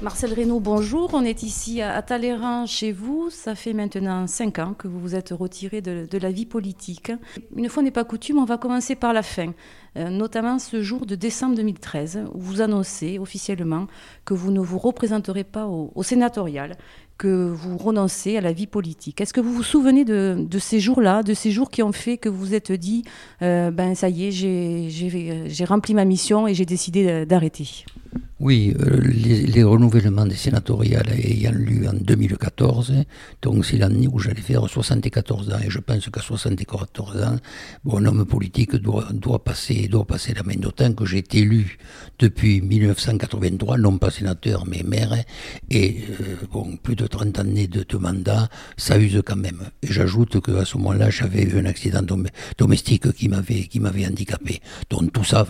Marcel Reynaud, bonjour. On est ici à Talleyrand chez vous. Ça fait maintenant cinq ans que vous vous êtes retiré de, la vie politique. Une fois n'est pas coutume, on va commencer par la fin. Euh, notamment ce jour de décembre 2013, où vous annoncez officiellement que vous ne vous représenterez pas au, sénatorial, que vous renoncez à la vie politique. Est-ce que vous vous souvenez de, ces jours-là, de ces jours qui ont fait que vous vous êtes dit, euh, ben ça y est, j'ai rempli ma mission et j'ai décidé d'arrêter? Oui, euh, les, renouvellements des sénatoriales ayant lieu en 2014, donc c'est l'année où j'allais faire 74 ans, et je pense qu'à 74 ans, bon, un homme politique doit, doit, passer, doit passer la main, d'autant que j'ai été élu depuis 1983, non pas sénateur, mais maire, et euh, bon, plus de 30 années de, mandat, ça use quand même. Et j'ajoute qu'à ce moment-là, j'avais eu un accident domestique qui m'avait handicapé. Donc tout ça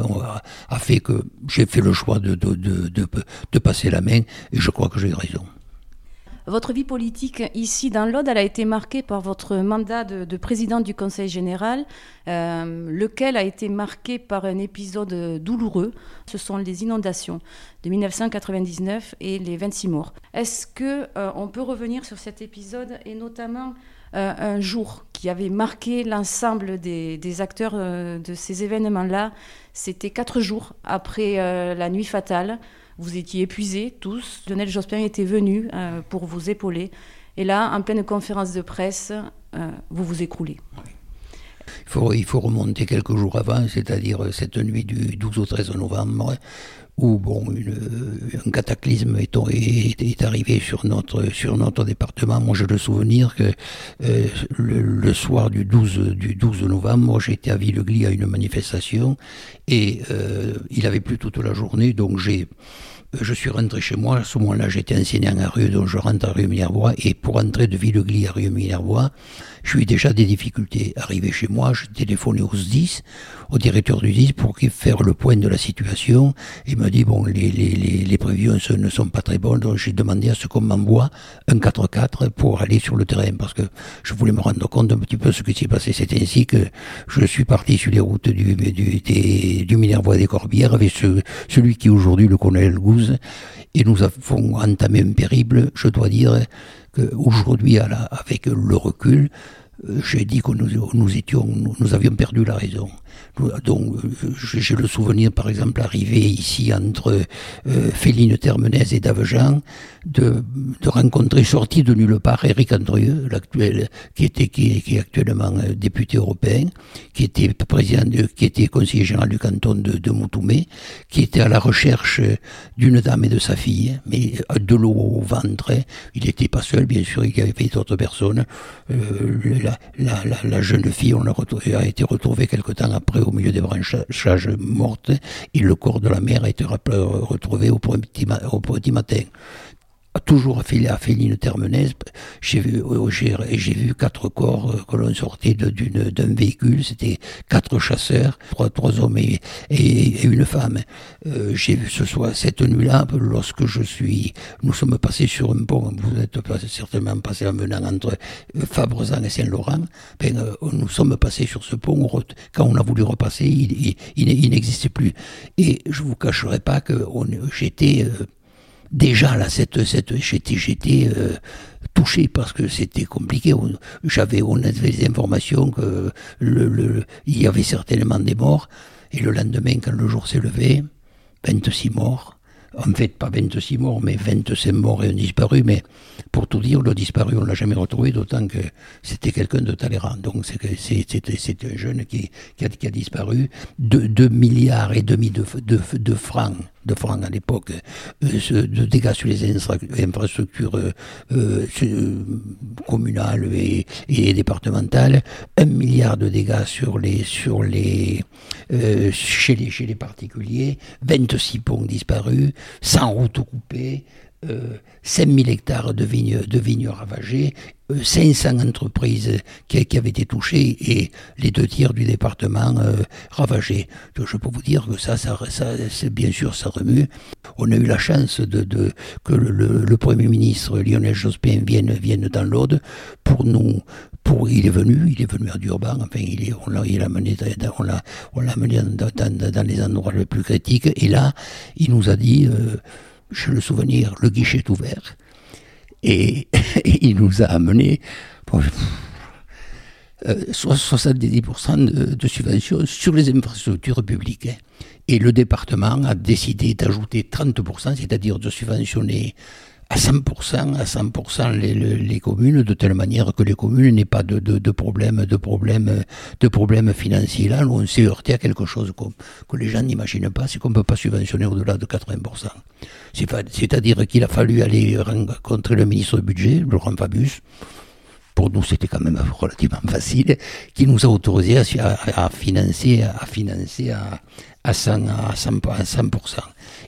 a, fait que j'ai fait le choix de de, passer la main, et je crois que j'ai raison. Votre vie politique ici dans l'Aude, elle a été marquée par votre mandat de, président du Conseil général, euh, lequel a été marqué par un épisode douloureux. Ce sont les inondations de 1999 et les 26 morts. Est-ce que euh, on peut revenir sur cet épisode et notamment euh, un jour qui avait marqué l'ensemble des, acteurs de ces événements-là C'était quatre jours après la nuit fatale. Vous étiez épuisés tous. Lionel Jospin était venu euh, pour vous épauler. Et là, en pleine conférence de presse, euh, vous vous écroulez. Il faut, il faut remonter quelques jours avant, c'est-à-dire cette nuit du 12 au 13 novembre, où bon, un cataclysme est, arrivé sur notre, sur notre département. Moi, j'ai le souvenir que euh, le, soir du 12, du 12 novembre, j'étais à Villeglis à une manifestation et il avait plu toute la journée, donc j'ai je suis rentré chez moi. À ce moment-là, j'étais enseignant à Rue, donc je rentre à Rue Minervois. Et pour entrer de Villeglis à Rue Minervois, j'ai eu déjà des difficultés. Arrivé chez moi, je téléphonais au SDIS, au directeur du SDIS, pour faire le point de la situation. Il m'a dit, bon, les, les, les, prévisions ne sont pas très bonnes, donc j'ai demandé à ce qu'on m'envoie un 4x4 pour aller sur le terrain, parce que je voulais me rendre compte un petit peu ce qui s'est passé. C'est ainsi que je suis parti sur les routes du, du, du Minervois des Corbières avec celui qui aujourd'hui le colonel Et nous avons entamé un périple, je dois dire, qu'aujourd'hui, avec le recul, j'ai dit que nous, nous étions, nous, avions perdu la raison. Donc, euh, j'ai le souvenir, par exemple, arrivé ici entre euh, Féline Termenez et Davejean, de, de rencontrer, sorti de nulle part, Eric Andrieux, qui était, qui, est actuellement euh, député européen, qui était président, de, qui était conseiller général du canton de, de Moutoumé, qui était à la recherche d'une dame et de sa fille, mais de l'eau au ventre. Il n'était pas seul, bien sûr, il y avait d'autres personnes. Euh, la, jeune fille, a, été retrouvée quelque temps après au milieu des branchages mortes, et le corps de la mère a été retrouvé au petit, au petit matin toujours affilié à Féline Termenez, j'ai vu, euh, j'ai vu quatre corps euh, que l'on sortait d'un véhicule, c'était quatre chasseurs, trois, trois hommes et, et, une femme. Euh, j'ai vu ce soir, cette nuit-là, lorsque je suis, nous sommes passés sur un pont, vous êtes certainement passé en venant entre Fabrezan et Saint-Laurent, ben, nous sommes passés sur ce pont, quand on a voulu repasser, il, il, il n'existait plus. Et je vous cacherai pas que j'étais déjà là, cette, cette, j'étais, j'étais euh, touché parce que c'était compliqué. J'avais, on avait des informations que le, il y avait certainement des morts. Et le lendemain, quand le jour s'est levé, 26 morts en fait pas 26 morts, mais 25 morts et un disparu. Mais pour tout dire, le disparu, on l'a jamais retrouvé, d'autant que c'était quelqu'un de Talleyrand. Donc c'est un jeune qui, a, disparu. 2 milliards et demi de, francs à l'époque, euh, de dégâts sur les infrastructures euh, euh, communales et, et, départementales, un milliard de dégâts sur les, sur les, chez, les, chez les particuliers, 26 ponts disparus, 100 routes coupées, 5000 hectares de vignes, de vignes ravagées, 500 entreprises qui, avaient été touchées et les deux tiers du département ravagés. Je peux vous dire que ça, ça, bien sûr, ça remue. On a eu la chance de, que le, Premier ministre Lionel Jospin vienne, vienne dans l'Aude pour nous, pour, il est venu, il est venu à Durban, enfin, il est, on l'a, il a mené, on l'a, on l'a mené dans, dans, dans, les endroits les plus critiques, et là, il nous a dit, euh, j'ai le souvenir, le guichet est ouvert, et, il nous a amené, bon, 70% de, de, subventions sur les infrastructures publiques. Et le département a décidé d'ajouter 30%, c'est-à-dire de subventionner à 100%, à 100% les, les, communes, de telle manière que les communes n'aient pas de, de, de problèmes de problèmes, de problèmes financiers. Là, on s'est heurté à quelque chose que, les gens n'imaginent pas, c'est qu'on ne peut pas subventionner au-delà de 80%. C'est-à-dire qu'il a fallu aller rencontrer le ministre du budget, Laurent Fabius, pour nous c'était quand même relativement facile, qui nous a autorisé à, à, financer, à financer à, à 100%, à 100%.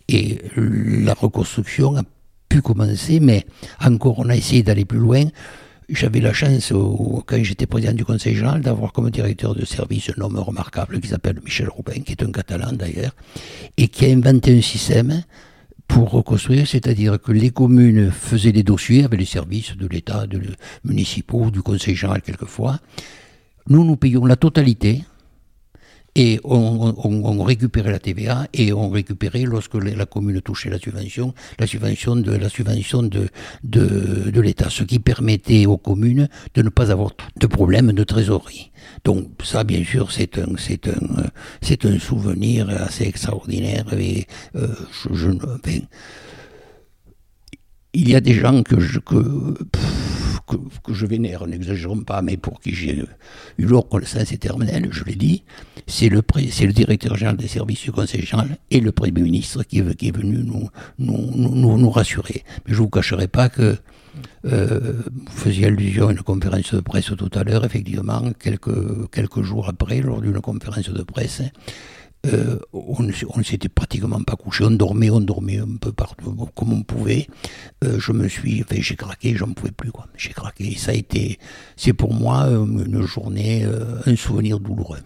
Et la reconstruction a pu commencer, mais encore on a essayé d'aller plus loin. J'avais la chance, quand j'étais président du Conseil général, d'avoir comme directeur de service un homme remarquable qui s'appelle Michel Robin, qui est un Catalan d'ailleurs, et qui a inventé un système pour reconstruire, c'est-à-dire que les communes faisaient des dossiers avec les services de l'État, de municipaux, du Conseil général quelquefois. Nous, nous payons la totalité et on, récupérait la TVA et on récupérait lorsque la commune touchait la subvention, la subvention de la subvention de, de, l'État, ce qui permettait aux communes de ne pas avoir de problème de trésorerie. Donc ça, bien sûr, c'est un c'est un c'est un souvenir assez extraordinaire et euh, je, il y a des gens que que, je vénère, n'exagérons pas, mais pour qui j'ai eu leur connaissance éternelle, je l'ai dit, c'est le, le directeur général des services du Conseil général et le Premier ministre qui, est venu nous, nous, nous, nous, rassurer. Mais je ne vous cacherai pas que euh, vous faisiez allusion à une conférence de presse tout à l'heure, effectivement, quelques, quelques jours après, lors d'une conférence de presse, euh, on ne s'était pratiquement pas couché, on dormait, on dormait un peu partout comme on pouvait. Euh, je me suis, enfin, j'ai craqué, j'en pouvais plus. J'ai craqué. Ça a été, c'est pour moi euh, une journée, un souvenir douloureux.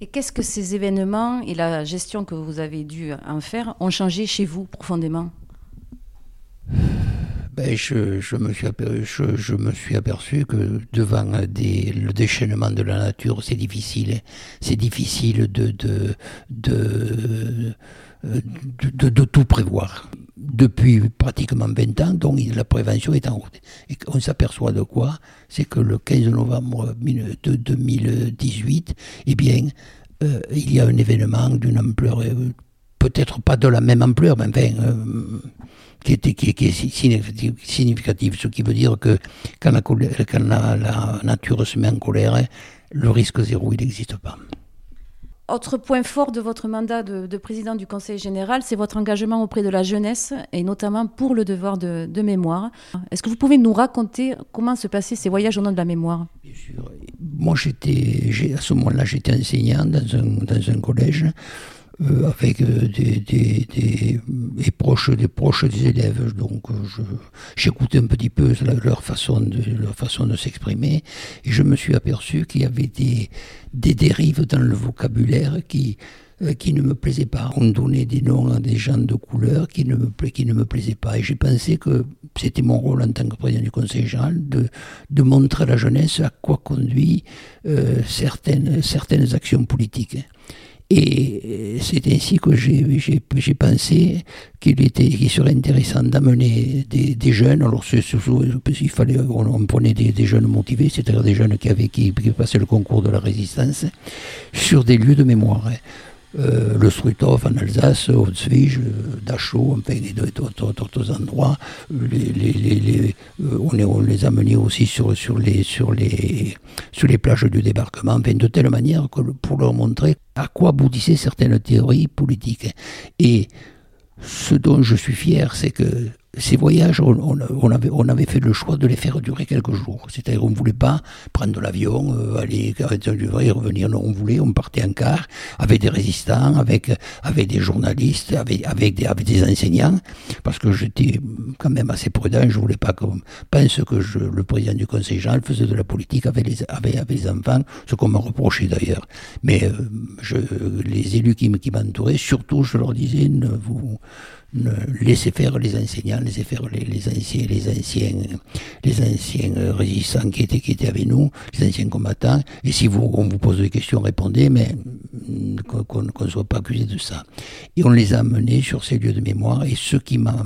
Et qu'est-ce que ces événements et la gestion que vous avez dû en faire ont changé chez vous profondément? Ben, je, je, me suis aperçu, je, me suis aperçu que devant des, le déchaînement de la nature, c'est difficile. C'est difficile de de, de, de, tout prévoir. Depuis pratiquement 20 ans, donc la prévention est en route. Et on s'aperçoit de quoi? C'est que le 15 novembre de 2018, eh bien, euh, il y a un événement d'une ampleur, euh, peut-être pas de la même ampleur, mais enfin, euh, qui, était, qui, qui est significatif, ce qui veut dire que quand, la, quand la, la nature se met en colère, le risque zéro, il n'existe pas. Autre point fort de votre mandat de, de président du Conseil général, c'est votre engagement auprès de la jeunesse et notamment pour le devoir de, de mémoire. Est-ce que vous pouvez nous raconter comment se passaient ces voyages au nom de la mémoire? Bien sûr. Moi, j'étais, à ce moment-là, j'étais enseignant dans un, dans un collège euh, avec euh, des, des, des, proches, des proches des élèves. Donc euh, j'écoutais un petit peu leur façon de, leur façon de s'exprimer et je me suis aperçu qu'il y avait des, des dérives dans le vocabulaire qui, qui ne me plaisaient pas. On donnait des noms à des gens de couleur qui ne me, qui ne me plaisaient pas. Et j'ai pensé que c'était mon rôle en tant que président du Conseil général de, de montrer à la jeunesse à quoi conduit certaines, certaines actions politiques. Et c'est ainsi que j'ai pensé qu'il était, qu'il serait intéressant d'amener des, jeunes. Alors, il fallait, on, prenait des, des, jeunes motivés, c'est-à-dire des jeunes qui avaient qui, qui passaient le concours de la résistance, sur des lieux de mémoire. Euh, le Struthof en Alsace, Auschwitz, euh, Dachau, enfin, d'autres endroits. Les, les, les, euh, on, les, on, les, a menés aussi sur les plages du débarquement, enfin, de telle manière que pour leur montrer à quoi aboutissaient certaines théories politiques. Et ce dont je suis fier, c'est que ces voyages, on, avait, on avait fait le choix de les faire durer quelques jours. C'est-à-dire qu'on ne voulait pas prendre l'avion, euh, aller et revenir. Non, on voulait, on partait en car avec des résistants, avec, avec des journalistes, avec, avec, des, avec des enseignants, parce que j'étais quand même assez prudent. Je ne voulais pas qu'on pense que je, le président du conseil général faisait de la politique avec les, avec, avec les enfants, ce qu'on m'a reproché d'ailleurs. Mais euh, je, les élus qui, qui m'entouraient, surtout, je leur disais, ne vous laissez faire les enseignants, laissez faire les, les anciens, les anciens, les anciens résistants qui étaient, qui étaient avec nous, les anciens combattants. Et si vous, on vous pose des questions, répondez, mais qu'on ne soit pas accusé de ça. Et on les a amenés sur ces lieux de mémoire. Et ce qui m'a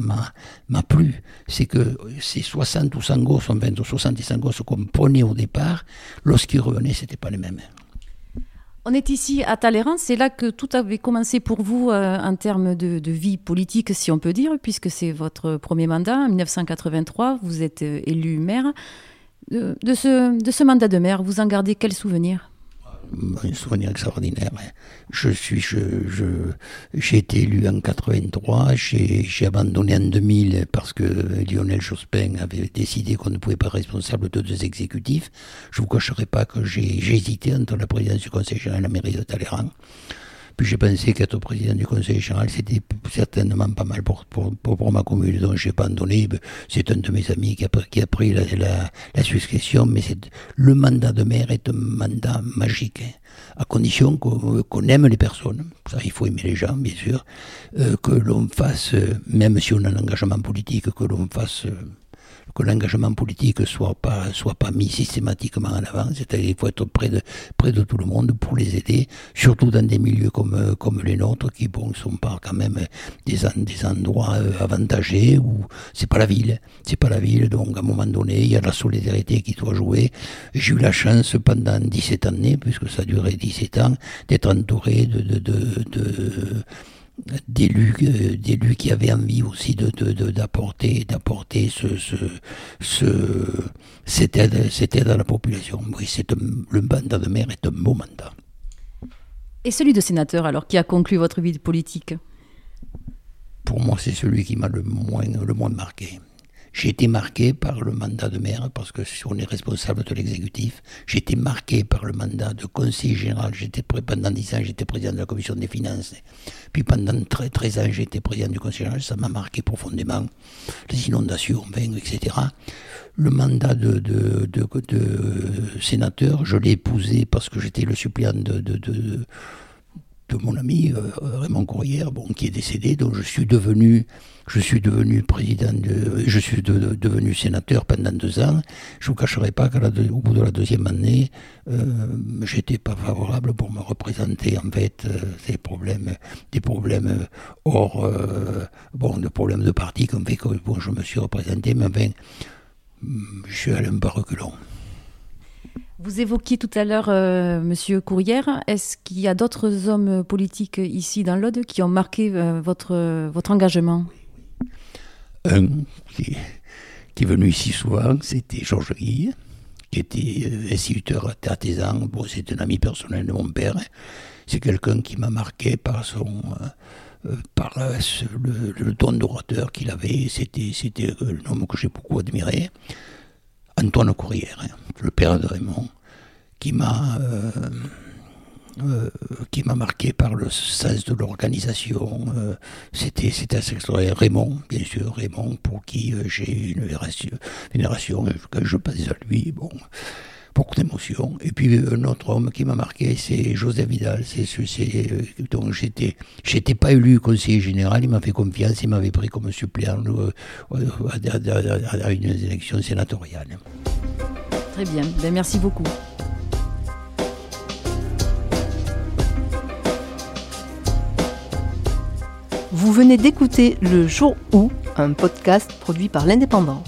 plu, c'est que ces 60 ou 100 gosses, 20 ou 60 et 100 gosses qu'on prenait au départ, lorsqu'ils revenaient, c'était pas les mêmes. On est ici à Talleyrand, c'est là que tout avait commencé pour vous euh, en termes de, vie politique, si on peut dire, puisque c'est votre premier mandat, en 1983, vous êtes euh, élu maire. De, ce, de ce mandat de maire, vous en gardez quel souvenir? Un souvenir extraordinaire. Je suis, je, j'ai été élu en 83, j'ai, abandonné en 2000 parce que Lionel Jospin avait décidé qu'on ne pouvait pas être responsable de deux exécutifs. Je vous cacherai pas que j'ai, j'ai hésité entre la présidence du Conseil général et la mairie de Talleyrand. Puis j'ai pensé qu'être président du conseil général, c'était certainement pas mal pour, pour, pour, ma commune, donc j'ai abandonné. C'est un de mes amis qui a, qui a pris la, la, la succession, mais le mandat de maire est un mandat magique, hein, à condition qu'on, aime les personnes. Il faut aimer les gens, bien sûr, euh, que l'on fasse, même si on a un engagement politique, que l'on fasse... Euh, que l'engagement politique soit pas soit pas mis systématiquement en avant, c'est-à-dire qu'il faut être près de près de tout le monde pour les aider, surtout dans des milieux comme comme les nôtres qui bon sont pas quand même des des endroits euh, avantagés où c'est pas la ville, c'est pas la ville donc à un moment donné il y a la solidarité qui doit jouer. J'ai eu la chance pendant 17 années puisque ça duré 17 ans d'être entouré de de, de, de d'élus euh, d'élus qui avaient envie aussi de d'apporter d'apporter ce, ce, ce cette aide cette aide à la population. Oui c'est le mandat de maire est un beau mandat. Et celui de sénateur alors qui a conclu votre vie politique? Pour moi c'est celui qui m'a le moins le moins marqué j'ai été marqué par le mandat de maire parce que si on est responsable de l'exécutif. J'ai été marqué par le mandat de conseiller général. J'étais pendant 10 ans, j'étais président de la commission des finances. Puis pendant 13 ans, j'étais président du conseil général. Ça m'a marqué profondément. Les inondations, etc. Le mandat de, de, de, sénateur, je l'ai épousé parce que j'étais le suppléant de, de mon ami euh, Raymond Courrière, bon, qui est décédé, donc je suis devenu, je suis devenu président, de, je suis devenu sénateur pendant deux ans. Je vous cacherai pas qu'au bout de la deuxième année, euh, j'étais pas favorable pour me représenter en fait euh, ces problèmes, des problèmes hors, bon, de problèmes de parti comme fait que je me suis représenté, mais enfin, je suis allé un peu reculons. Vous évoquiez tout à l'heure euh, Monsieur Courrière. Est-ce qu'il y a d'autres hommes politiques ici dans l'Aude qui ont marqué euh, votre, votre engagement? Un qui est, venu ici souvent, c'était Georges Guille, qui était euh, instituteur artisan. Bon, c'est un ami personnel de mon père. C'est quelqu'un qui m'a marqué par son par le, le, ton d'orateur qu'il avait. C'était, c'était un homme que j'ai beaucoup admiré. Antoine Courrière, hein, le père de Raymond, qui m'a euh, euh, qui m'a marqué par le sens de l'organisation. Euh, c'était c'était assez. Raymond, bien sûr, Raymond, pour qui j'ai une vénération, quand je pense à lui, bon, beaucoup d'émotions. Et puis un autre homme qui m'a marqué, c'est Joseph Vidal. C'est, c'est, donc j'étais, j'étais pas élu conseiller général, il m'a fait confiance, il m'avait pris comme suppléant à, une élection sénatoriale. Très bien, ben, merci beaucoup. Vous venez d'écouter Le Jour où, un podcast produit par l'Indépendant.